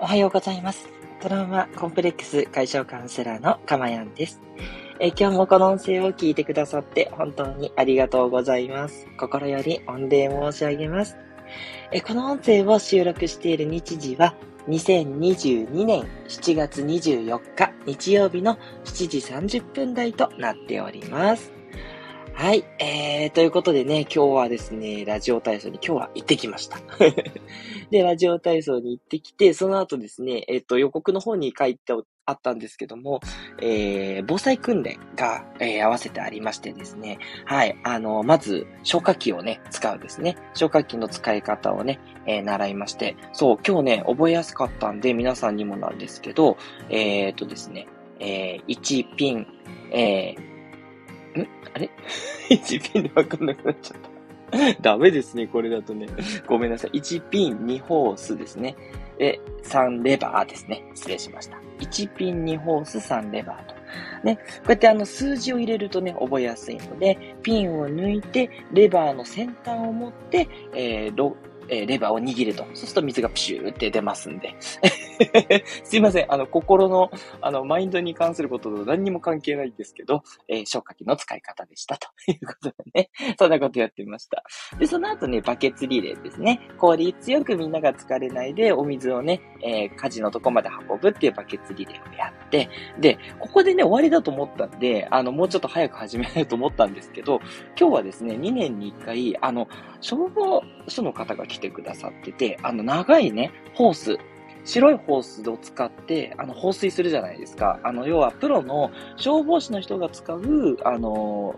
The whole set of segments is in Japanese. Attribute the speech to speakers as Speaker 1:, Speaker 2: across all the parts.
Speaker 1: おはようございます。トラウマコンプレックス解消カウンセラーのかまやんです。え今日もこの音声を聞いてくださって本当にありがとうございます。心より御礼申し上げます。えこの音声を収録している日時は2022年7月24日日曜日の7時30分台となっております。はい。えー、ということでね、今日はですね、ラジオ体操に今日は行ってきました。で、ラジオ体操に行ってきて、その後ですね、えっ、ー、と、予告の方に書いてあったんですけども、えー、防災訓練が、えー、合わせてありましてですね、はい、あの、まず、消火器をね、使うですね。消火器の使い方をね、えー、習いまして、そう、今日ね、覚えやすかったんで、皆さんにもなんですけど、えー、っとですね、えー、1ピン、えー、あれ ?1 ピンでわかんなくなっちゃった。ダメですね、これだとね。ごめんなさい。1ピン、2ホースですね。で、3レバーですね。失礼しました。1ピン、2ホース、3レバーと。ね。こうやってあの数字を入れるとね、覚えやすいので、ピンを抜いて、レバーの先端を持って、えー、えー、レバーを握ると。そうすると水がプシューって出ますんで。すいません。あの、心の、あの、マインドに関することと何にも関係ないんですけど、えー、消火器の使い方でしたと いうことでね。そんなことやってみました。で、その後ね、バケツリレーですね。効率よくみんなが疲れないで、お水をね、えー、火事のとこまで運ぶっていうバケツリレーをやって、で、ここでね、終わりだと思ったんで、あの、もうちょっと早く始めないと思ったんですけど、今日はですね、2年に1回、あの、消防署の方が来てくださってて、あの、長いね、ホース、白いホースを使って、あの、放水するじゃないですか。あの、要は、プロの消防士の人が使う、あの、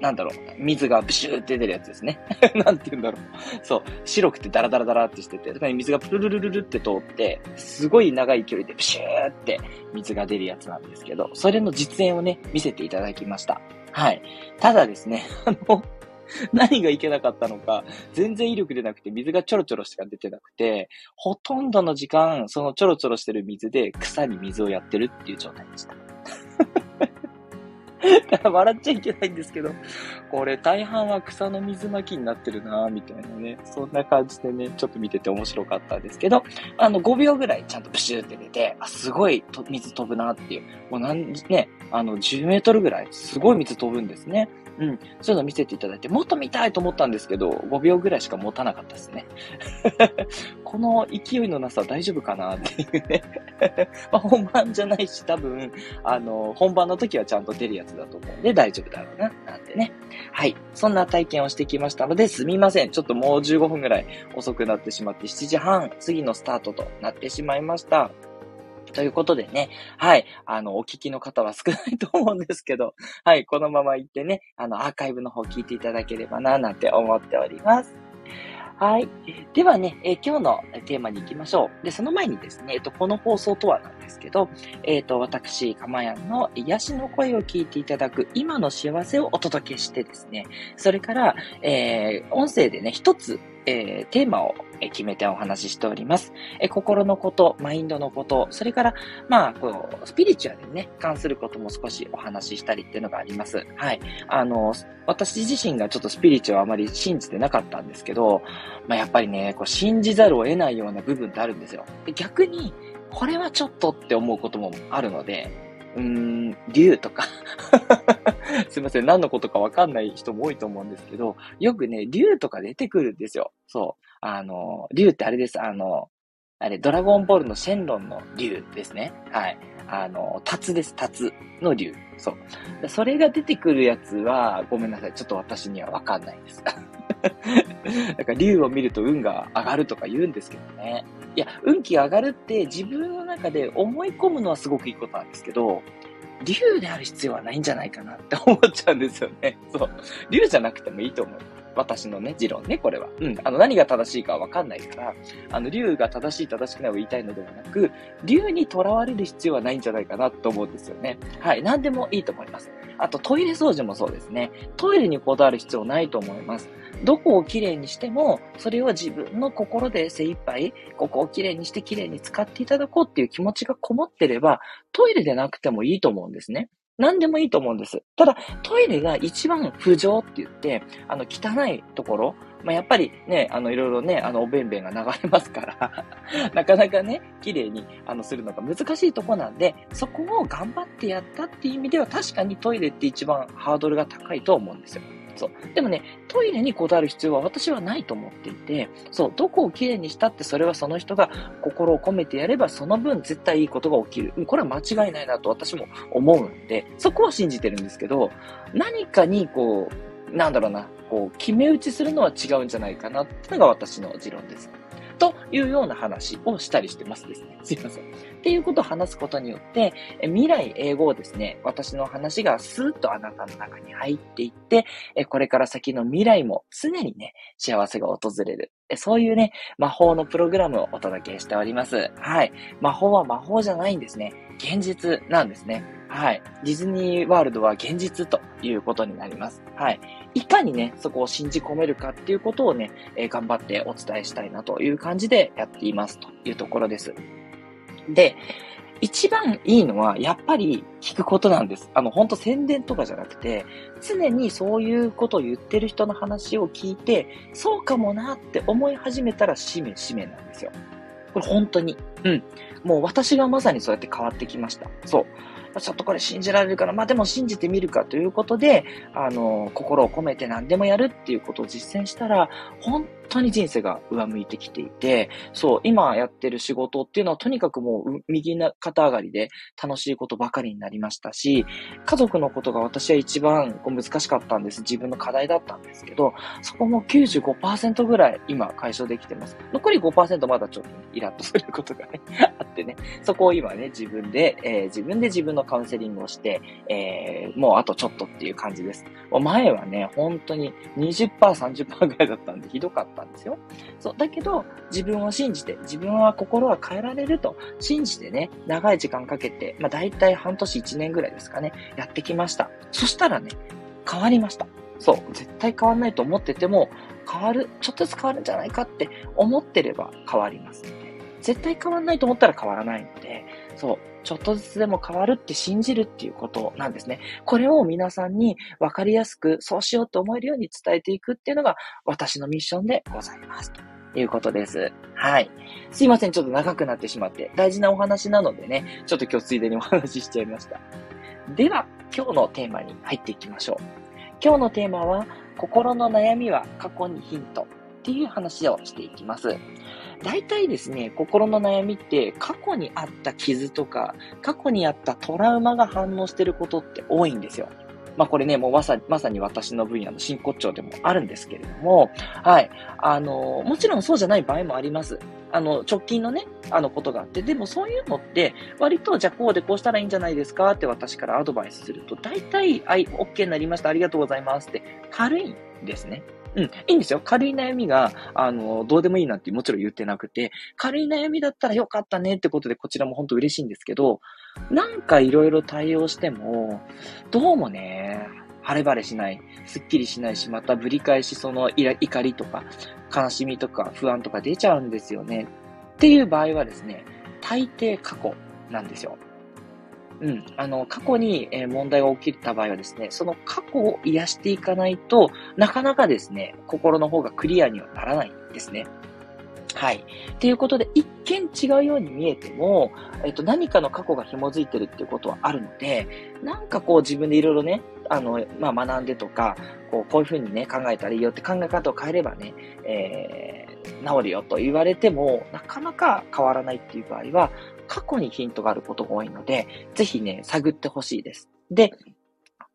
Speaker 1: なんだろう、水がブシューって出るやつですね。なんて言うんだろう。そう、白くてダラダラダラってしてて、水がプルルルルルって通って、すごい長い距離でブシューって水が出るやつなんですけど、それの実演をね、見せていただきました。はい。ただですね、あの、何がいけなかったのか、全然威力出なくて、水がちょろちょろしか出てなくて、ほとんどの時間、そのちょろちょろしてる水で草に水をやってるっていう状態でした。笑っちゃいけないんですけど、これ大半は草の水まきになってるなみたいなね。そんな感じでね、ちょっと見てて面白かったんですけど、あの、5秒ぐらいちゃんとプシューって出て、あ、すごいと水飛ぶなっていう。もうなん、ね、あの、10メートルぐらい、すごい水飛ぶんですね。うん。そういうの見せていただいて、もっと見たいと思ったんですけど、5秒ぐらいしか持たなかったですね。この勢いのなさ大丈夫かなっていうね。まあ、本番じゃないし、多分、あの、本番の時はちゃんと出るやつだと思うんで大丈夫だろうな、なんてね。はい。そんな体験をしてきましたので、すみません。ちょっともう15分ぐらい遅くなってしまって、7時半、次のスタートとなってしまいました。ということでね、はい、あの、お聞きの方は少ないと思うんですけど、はい、このまま行ってね、あの、アーカイブの方聞いていただければな、なんて思っております。はい。ではね、えー、今日のテーマに行きましょう。で、その前にですね、えっと、この放送とはなんですけど、えっと、私、かまやんの癒しの声を聞いていただく今の幸せをお届けしてですね、それから、えー、音声でね、一つ、えー、テーマを決めてお話ししております。え心のこと、マインドのこと、それから、まあ、こう、スピリチュアルにね、関することも少しお話ししたりっていうのがあります。はい。あの、私自身がちょっとスピリチュアルあまり信じてなかったんですけど、まあ、やっぱりね、こう、信じざるを得ないような部分ってあるんですよ。で逆に、これはちょっとって思うこともあるので、うーん、竜とかすいません、何のことかわかんない人も多いと思うんですけど、よくね、竜とか出てくるんですよ。そう。あの、竜ってあれです。あの、あれ、ドラゴンボールのシェンロンの竜ですね。はい。あの、タツです。タツの竜。そう。それが出てくるやつは、ごめんなさい。ちょっと私にはわかんないです。なんか竜を見ると運が上がるとか言うんですけどね。いや、運気が上がるって自分の中で思い込むのはすごくいいことなんですけど、竜である必要はないんじゃないかなって思っちゃうんですよね。そう。竜じゃなくてもいいと思う。私のね、持論ね、これは。うん。あの、何が正しいかわかんないから、あの、竜が正しい正しくないを言いたいのではなく、竜に囚われる必要はないんじゃないかなと思うんですよね。はい。何でもいいと思います。あと、トイレ掃除もそうですね。トイレにこだわる必要ないと思います。どこをきれいにしても、それを自分の心で精一杯、ここをきれいにしてきれいに使っていただこうっていう気持ちがこもってれば、トイレでなくてもいいと思うんですね。何でもいいと思うんです。ただ、トイレが一番不浄って言って、あの、汚いところ、まあ、やっぱりね、あの、いろいろね、あの、おべんべんが流れますから なかなかね、綺麗に、あの、するのが難しいとこなんで、そこを頑張ってやったっていう意味では、確かにトイレって一番ハードルが高いと思うんですよ。そう。でもね、トイレにこだわる必要は私はないと思っていて、そう、どこをきれいにしたってそれはその人が心を込めてやればその分絶対いいことが起きる。これは間違いないなと私も思うんで、そこは信じてるんですけど、何かにこう、なんだろうな、こう、決め打ちするのは違うんじゃないかなってのが私の持論です。というような話をしたりしてますですね。すいません。っていうことを話すことによって、未来英語をですね、私の話がスーッとあなたの中に入っていって、これから先の未来も常にね、幸せが訪れる。そういうね、魔法のプログラムをお届けしております。はい。魔法は魔法じゃないんですね。現実なんですね。はい。ディズニーワールドは現実ということになります。はい。いかにね、そこを信じ込めるかっていうことをね、えー、頑張ってお伝えしたいなという感じでやっていますというところです。で、一番いいのは、やっぱり聞くことなんです。あの、ほんと宣伝とかじゃなくて、常にそういうことを言ってる人の話を聞いて、そうかもなって思い始めたら、しめしめなんですよ。これ本当に。うん。もう私がまさにそうやって変わってきました。そう。ちょっとこれ信じられるから、まあでも信じてみるかということで、あの、心を込めて何でもやるっていうことを実践したら、本当に人生が上向いてきていて、そう、今やってる仕事っていうのはとにかくもう右肩上がりで楽しいことばかりになりましたし、家族のことが私は一番難しかったんです。自分の課題だったんですけど、そこも95%ぐらい今解消できてます。残り5%まだちょっとイラッとすることがね、あってね、そこを今ね、自分で、えー、自分で自分のカウンセリングをして、えー、もうあとちょっとっていう感じです。前はね、本当に20%、30%ぐらいだったんでひどかったんですよ。そう。だけど、自分を信じて、自分は心は変えられると信じてね、長い時間かけて、まあ大体半年1年ぐらいですかね、やってきました。そしたらね、変わりました。そう。絶対変わんないと思ってても、変わる、ちょっとずつ変わるんじゃないかって思ってれば変わります、絶対変わんないと思ったら変わらないので、そう。ちょっとずつでも変わるって信じるっていうことなんですね。これを皆さんに分かりやすく、そうしようと思えるように伝えていくっていうのが私のミッションでございます。ということです。はい。すいません。ちょっと長くなってしまって。大事なお話なのでね、ちょっと今日ついでにお話ししちゃいました。では、今日のテーマに入っていきましょう。今日のテーマは、心の悩みは過去にヒントっていう話をしていきます。大体ですね、心の悩みって過去にあった傷とか、過去にあったトラウマが反応してることって多いんですよ。まあこれね、もうまさまさに私の分野の真骨頂でもあるんですけれども、はい。あの、もちろんそうじゃない場合もあります。あの、直近のね、あのことがあって、でもそういうのって、割と、じゃあこうでこうしたらいいんじゃないですかって私からアドバイスすると、大体、はい、OK になりました、ありがとうございますって、軽いんですね。うん、いいんですよ。軽い悩みが、あの、どうでもいいなんてもちろん言ってなくて、軽い悩みだったらよかったねってことで、こちらも本当嬉しいんですけど、なんかいろいろ対応しても、どうもね、晴れ晴れしない、すっきりしないし、またぶり返しその怒りとか、悲しみとか不安とか出ちゃうんですよね。っていう場合はですね、大抵過去なんですよ。うん。あの、過去に、え問題が起きた場合はですね、その過去を癒していかないとなかなかですね、心の方がクリアにはならないんですね。はい。ということで、一見違うように見えても、えっと、何かの過去が紐づいてるっていうことはあるので、なんかこう自分でいろいろね、あの、まあ、学んでとか、こう、こういうふうにね、考えたらいいよって考え方を変えればね、えー、治るよと言われても、なかなか変わらないっていう場合は、過去にヒントがあることが多いので、ぜひね、探ってほしいです。で、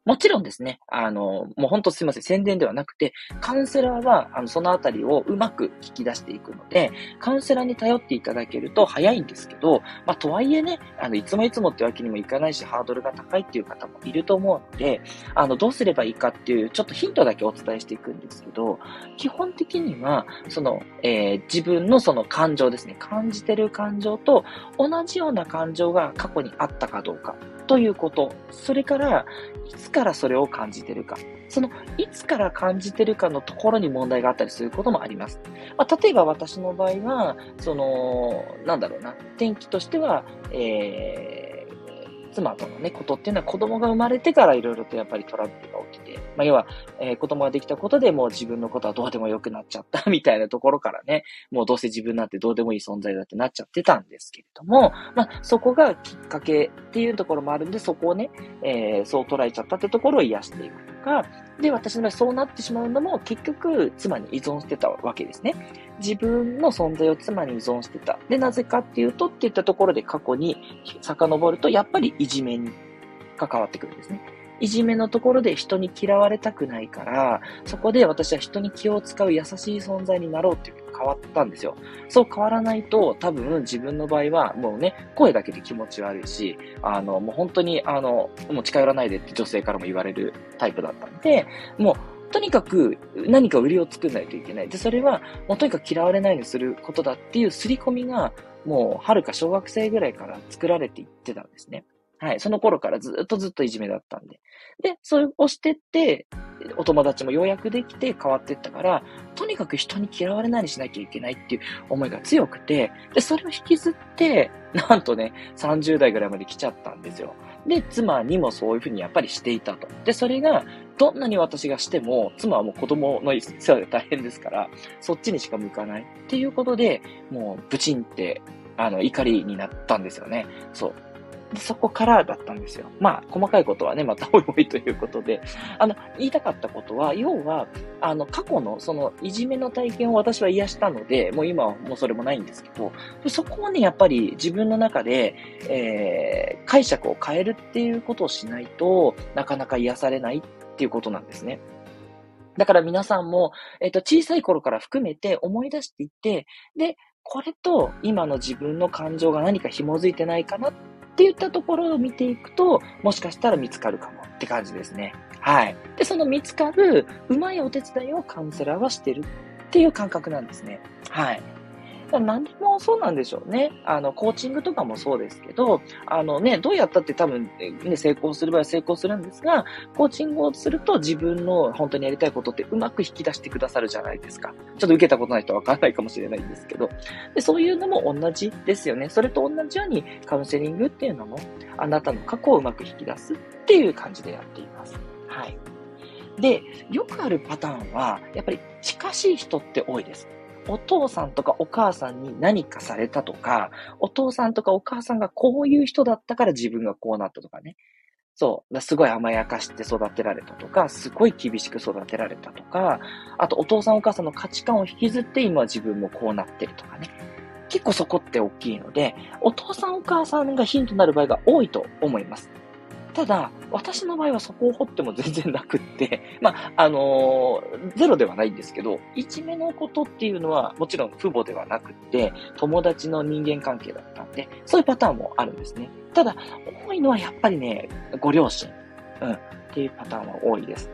Speaker 1: もちろんですね、あの、もうほんとすいません、宣伝ではなくて、カウンセラーは、あの、そのあたりをうまく聞き出していくので、カウンセラーに頼っていただけると早いんですけど、まあ、とはいえね、あの、いつもいつもってわけにもいかないし、ハードルが高いっていう方もいると思うので、あの、どうすればいいかっていう、ちょっとヒントだけお伝えしていくんですけど、基本的には、その、えー、自分のその感情ですね、感じてる感情と同じような感情が過去にあったかどうか。ということ、それから、いつからそれを感じてるか。その、いつから感じてるかのところに問題があったりすることもあります。まあ、例えば私の場合は、その、なんだろうな、天気としては、えー、妻とのね、ことっていうのは子供が生まれてからいろいろとやっぱりトラブルが起きて、まあ、要は、えー、子供ができたことでもう自分のことはどうでもよくなっちゃったみたいなところからね、もうどうせ自分なんてどうでもいい存在だってなっちゃってたんですけれども、まあ、そこがきっかけっていうところもあるんで、そこをね、えー、そう捉えちゃったってところを癒していく。が、で、私の場合そうなってしまうのも結局妻に依存してたわけですね。自分の存在を妻に依存してた。で、なぜかっていうとっていったところで過去に遡ると、やっぱりいじめに関わってくるんですね。いじめのところで人に嫌われたくないから、そこで私は人に気を使う優しい存在になろうっていう変わったんですよ。そう変わらないと、多分自分の場合は、もうね、声だけで気持ち悪いし、あの、もう本当に、あの、もう近寄らないでって女性からも言われるタイプだったんで、もう、とにかく何か売りを作んないといけない。で、それは、もうとにかく嫌われないようにすることだっていう刷り込みが、もう、はるか小学生ぐらいから作られていってたんですね。はい。その頃からずっとずっといじめだったんで。で、それをしてって、お友達もようやくできて変わってったから、とにかく人に嫌われないにしなきゃいけないっていう思いが強くて、で、それを引きずって、なんとね、30代ぐらいまで来ちゃったんですよ。で、妻にもそういうふうにやっぱりしていたと。で、それが、どんなに私がしても、妻はもう子供の世話で大変ですから、そっちにしか向かない。っていうことで、もう、ブチンって、あの、怒りになったんですよね。そう。で、そこからだったんですよ。まあ、細かいことはね、またおいおいということで、あの、言いたかったことは、要は、あの、過去の、その、いじめの体験を私は癒したので、もう今はもうそれもないんですけど、そこをね、やっぱり自分の中で、えー、解釈を変えるっていうことをしないとなかなか癒されないっていうことなんですね。だから皆さんも、えっ、ー、と、小さい頃から含めて思い出していって、で、これと今の自分の感情が何か紐づいてないかなっって言ったところを見ていくと、もしかしたら見つかるかもって感じですね。はい。で、その見つかるうまいお手伝いをカウンセラーはしてるっていう感覚なんですね。はい。何でもそうなんでしょうね。あの、コーチングとかもそうですけど、あのね、どうやったって多分、ね、成功する場合は成功するんですが、コーチングをすると自分の本当にやりたいことってうまく引き出してくださるじゃないですか。ちょっと受けたことない人はわからないかもしれないんですけど。で、そういうのも同じですよね。それと同じようにカウンセリングっていうのも、あなたの過去をうまく引き出すっていう感じでやっています。はい。で、よくあるパターンは、やっぱり近しい人って多いです。お父さんとかお母さんに何かされたとか、お父さんとかお母さんがこういう人だったから自分がこうなったとかね。そう。すごい甘やかして育てられたとか、すごい厳しく育てられたとか、あとお父さんお母さんの価値観を引きずって今自分もこうなってるとかね。結構そこって大きいので、お父さんお母さんがヒントになる場合が多いと思います。ただ、私の場合はそこを掘っても全然なくって、まあ、あのー、ゼロではないんですけど、一目のことっていうのはもちろん父母ではなくって、友達の人間関係だったんで、そういうパターンもあるんですね。ただ、多いのはやっぱりね、ご両親、うん、っていうパターンは多いです。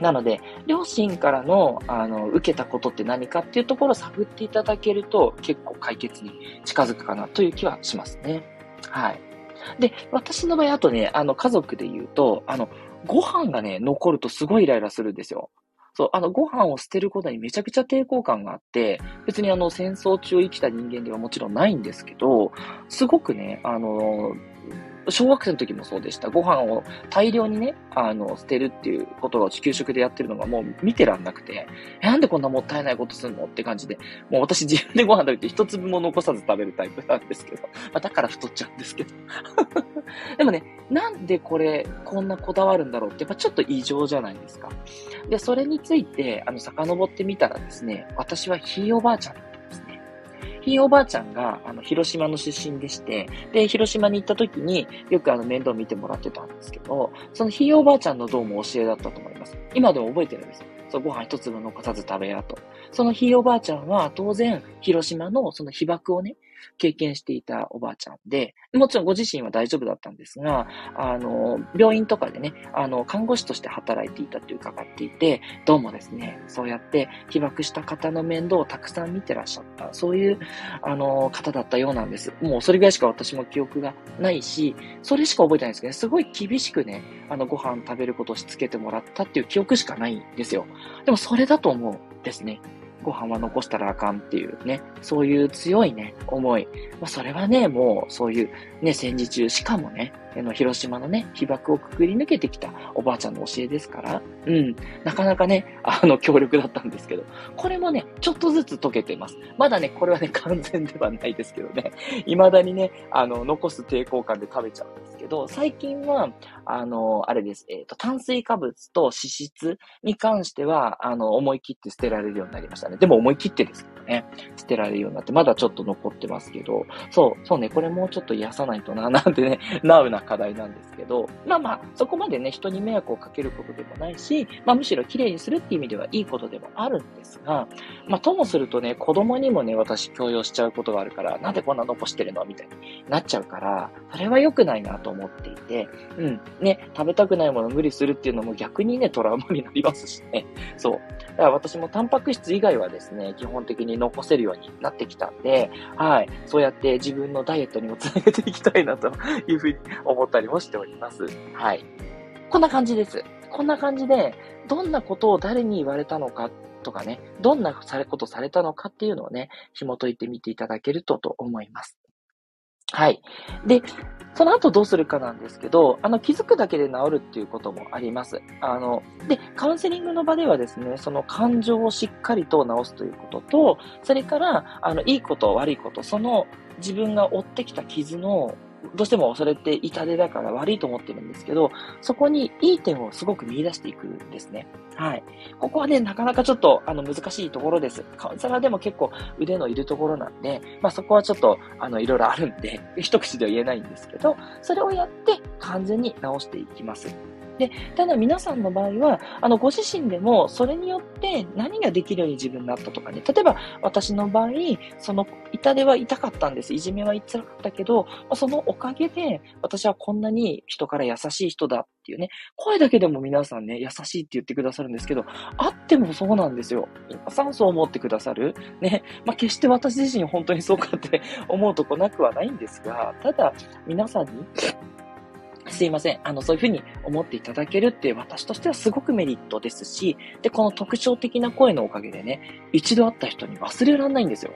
Speaker 1: なので、両親からの、あの、受けたことって何かっていうところを探っていただけると、結構解決に近づくかなという気はしますね。はい。で、私の場合、あとね、あの、家族で言うと、あの、ご飯がね、残るとすごいイライラするんですよ。そう、あの、ご飯を捨てることにめちゃくちゃ抵抗感があって、別にあの、戦争中生きた人間ではもちろんないんですけど、すごくね、あの、小学生の時もそうでした。ご飯を大量にね、あの、捨てるっていうことを給食でやってるのがもう見てらんなくて、なんでこんなもったいないことすんのって感じで、もう私自分でご飯食べて一粒も残さず食べるタイプなんですけど、まあ、だから太っちゃうんですけど。でもね、なんでこれ、こんなこだわるんだろうって、やっぱちょっと異常じゃないですか。で、それについて、あの、遡ってみたらですね、私はひいおばあちゃんひいおばあちゃんが、あの、広島の出身でして、で、広島に行った時によくあの、面倒見てもらってたんですけど、そのひいおばあちゃんのどうも教えだったと思います。今でも覚えてるんですよ。そう、ご飯一粒残さず食べやと。そのひいおばあちゃんは当然、広島のその被爆をね、経験していたおばあちゃんで、もちろんご自身は大丈夫だったんですが、あの、病院とかでね、あの、看護師として働いていたって伺っていて、どうもですね、そうやって被爆した方の面倒をたくさん見てらっしゃった、そういう、あの、方だったようなんです。もうそれぐらいしか私も記憶がないし、それしか覚えてないんですけど、ね、すごい厳しくね、あの、ご飯食べることをしつけてもらったっていう記憶しかないんですよ。でもそれだと思うんですね。ご飯は残したらあかんっていうね、そういう強いね、思い。まあ、それはね、もう、そういうね、戦時中、しかもね、の、広島のね、被爆をくくり抜けてきたおばあちゃんの教えですから、うん、なかなかね、あの、強力だったんですけど、これもね、ちょっとずつ解けてます。まだね、これはね、完全ではないですけどね、未だにね、あの、残す抵抗感で食べちゃうんですけど、最近は、あの、あれです、えっ、ー、と、炭水化物と脂質に関しては、あの、思い切って捨てられるようになりましたね。でも思い切ってですね、捨てられるようになって、まだちょっと残ってますけど、そう、そうね、これもうちょっと癒さないとな、なんてね、ナウな課題なんですけど、まあまあ、そこまでね、人に迷惑をかけることでもないし、まあむしろ綺麗にするっていう意味ではいいことでもあるんですが、まあともするとね、子供にもね、私強要しちゃうことがあるから、なんでこんな残してるのみたいになっちゃうから、それは良くないなと思っていて、うん、ね、食べたくないもの無理するっていうのも逆にね、トラウマになりますしね。そう。だから私もタンパク質以外はですね、基本的に残せるようになってきたんで、はい。そうやって自分のダイエットにもつなげていきたいなというふうに思ったりもしております。はい。こんな感じです。こんな感じで、どんなことを誰に言われたのかとかね、どんなことされたのかっていうのをね、紐解いてみていただけるとと思います。はい。で、その後どうするかなんですけど、あの、気づくだけで治るっていうこともあります。あの、で、カウンセリングの場ではですね、その感情をしっかりと治すということと、それから、あの、いいこと、悪いこと、その自分が負ってきた傷のどうしてもそれって痛手だから悪いと思ってるんですけど、そこにいい点をすごく見出していくんですね。はい。ここはね、なかなかちょっと、あの、難しいところです。カウンセラーでも結構腕のいるところなんで、まあそこはちょっと、あの、いろいろあるんで、一口では言えないんですけど、それをやって完全に直していきます。で、ただ皆さんの場合は、あの、ご自身でも、それによって何ができるように自分になったとかね。例えば、私の場合、その、痛手は痛かったんです。いじめは辛かったけど、そのおかげで、私はこんなに人から優しい人だっていうね、声だけでも皆さんね、優しいって言ってくださるんですけど、あってもそうなんですよ。皆さんそう思ってくださる。ね、まあ、決して私自身本当にそうかって思うとこなくはないんですが、ただ、皆さんに、すいません。あの、そういうふうに思っていただけるって私としてはすごくメリットですし、で、この特徴的な声のおかげでね、一度会った人に忘れられないんですよ。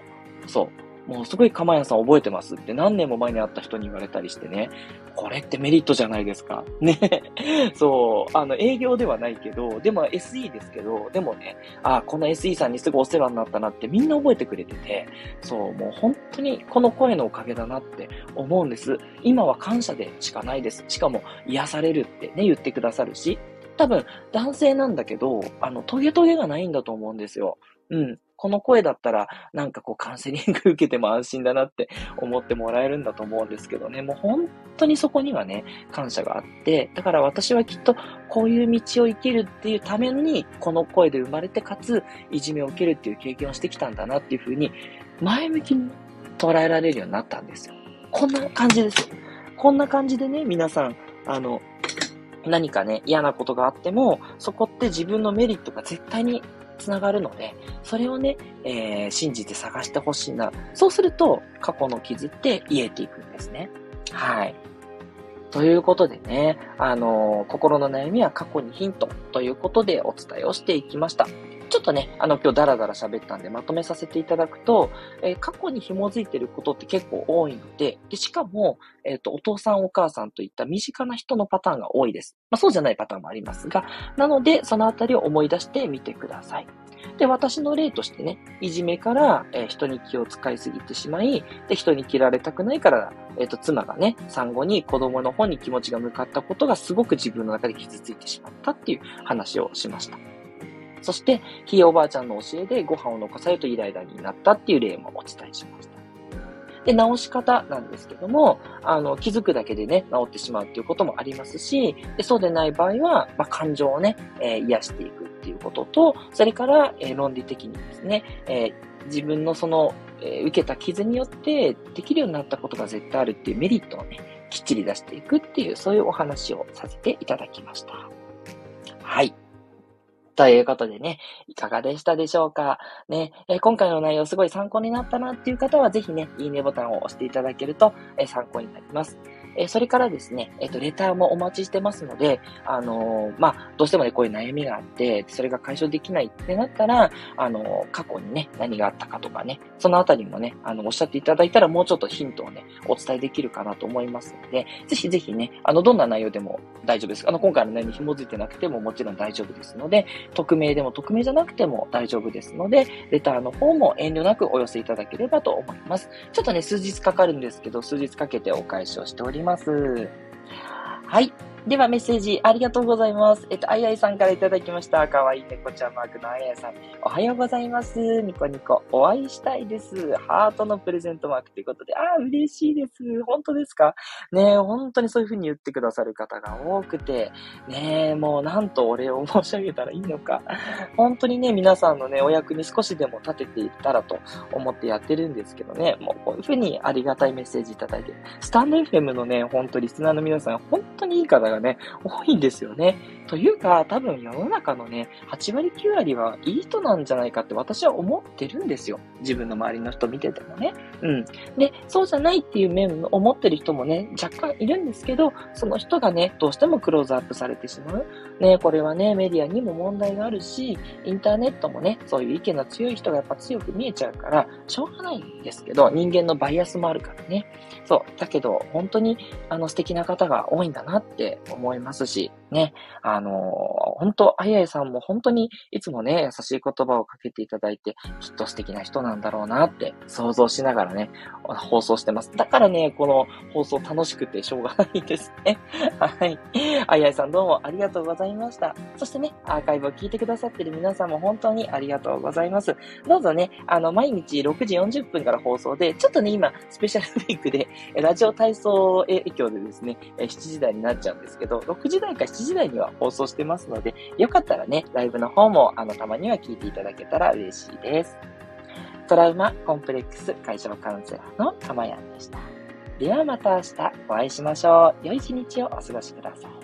Speaker 1: そう。もうすごい釜屋さん覚えてますって何年も前に会った人に言われたりしてね、これってメリットじゃないですか。ね。そう、あの、営業ではないけど、でも SE ですけど、でもね、あ、この SE さんにすぐお世話になったなってみんな覚えてくれてて、そう、もう本当にこの声のおかげだなって思うんです。今は感謝でしかないです。しかも癒されるってね、言ってくださるし、多分男性なんだけど、あの、トゲトゲがないんだと思うんですよ。うん。この声だったら、なんかこうカウンセリング受けても安心だなって思ってもらえるんだと思うんですけどね、もう本当にそこにはね、感謝があって、だから私はきっとこういう道を生きるっていうために、この声で生まれて、かつ、いじめを受けるっていう経験をしてきたんだなっていうふうに、前向きに捉えられるようになったんですよ。こんな感じです。こんな感じでね、皆さん、あの、何かね、嫌なことがあっても、そこって自分のメリットが絶対につながるので、それをね、えー、信じて探してほしいな。そうすると、過去の傷って癒えていくんですね。はい。ということでね、あのー、心の悩みは過去にヒントということでお伝えをしていきました。ちょっとね、あの、今日ダラダラ喋ったんでまとめさせていただくと、えー、過去に紐づいてることって結構多いので、で、しかも、えっ、ー、と、お父さんお母さんといった身近な人のパターンが多いです。まあ、そうじゃないパターンもありますが、なので、そのあたりを思い出してみてください。で、私の例としてね、いじめから、えー、人に気を使いすぎてしまい、で、人に切られたくないから、えっ、ー、と、妻がね、産後に子供の方に気持ちが向かったことがすごく自分の中で傷ついてしまったっていう話をしました。そして、ひいおばあちゃんの教えでご飯を残されるとイライラになったっていう例もお伝えしました。で、直し方なんですけども、あの、気づくだけでね、治ってしまうっていうこともありますし、でそうでない場合は、まあ、感情をね、えー、癒していくっていうことと、それから、えー、論理的にですね、えー、自分のその、え受けた傷によってできるようになったことが絶対あるっていうメリットをね、きっちり出していくっていう、そういうお話をさせていただきました。はい。ということでね、いかがでしたでしょうか？ね、え、今回の内容すごい参考になったなっていう方は、ぜひね、いいねボタンを押していただけると、え、参考になります。え、それからですね、えっ、と、レターもお待ちしてますので、あのまあ、どうしてもね、こういう悩みがあって、それが解消できないってなったら、あの過去にね、何があったかとかね、そのあたりもね、あの、おっしゃっていただいたら、もうちょっとヒントをね、お伝えできるかなと思いますので、ぜひぜひね、あの、どんな内容でも大丈夫です。あの、今回の内容に紐づいてなくてももちろん大丈夫ですので、匿名でも匿名じゃなくても大丈夫ですので、レターの方も遠慮なくお寄せいただければと思います。ちょっとね、数日かかるんですけど、数日かけてお返しをしております。はい。ではメッセージありがとうございます。えっと、あいあいさんからいただきました。かわいい猫ちゃんマークのあいあいさん。おはようございます。ニコニコ。お会いしたいです。ハートのプレゼントマークということで、ああ、嬉しいです。本当ですか？ねえ、本当にそういう風に言ってくださる方が多くて、ねえ、もうなんとお礼を申し上げたらいいのか。本当にね、皆さんのね、お役に少しでも立てていったらと思ってやってるんですけどね、もうこういう風にありがたいメッセージいただいて、スタンド FM のね、本当リスナーの皆さん、本当にいい方ががね、多いんですよね。というか、多分世の中のね、8割9割はいい人なんじゃないかって私は思ってるんですよ。自分の周りの人見ててもね。うん。で、そうじゃないっていう面を思ってる人もね、若干いるんですけど、その人がね、どうしてもクローズアップされてしまう。ね、これはね、メディアにも問題があるし、インターネットもね、そういう意見の強い人がやっぱ強く見えちゃうから、しょうがないんですけど、人間のバイアスもあるからね。そう。だけど、本当に、あの、素敵な方が多いんだなって思いますし、ね、あのー、本当、あややさんも本当にいつもね、優しい言葉をかけていただいて、きっと素敵な人なんだろうなって想像しながらね、放送してます。だからね、この放送楽しくてしょうがないですね。はい。あややさんどうもありがとうございました。そしてね、アーカイブを聞いてくださってる皆さんも本当にありがとうございます。どうぞね、あの、毎日6時40分から放送で、ちょっとね、今、スペシャルウィークで、ラジオ体操影響でですね、7時台になっちゃうんですけど、6時台か7時台には放送してますのでで、よかったらね、ライブの方も、あの、たまには聞いていただけたら嬉しいです。トラウマコンプレックス解消カウンセラーのたまやんでした。ではまた明日お会いしましょう。良い一日をお過ごしください。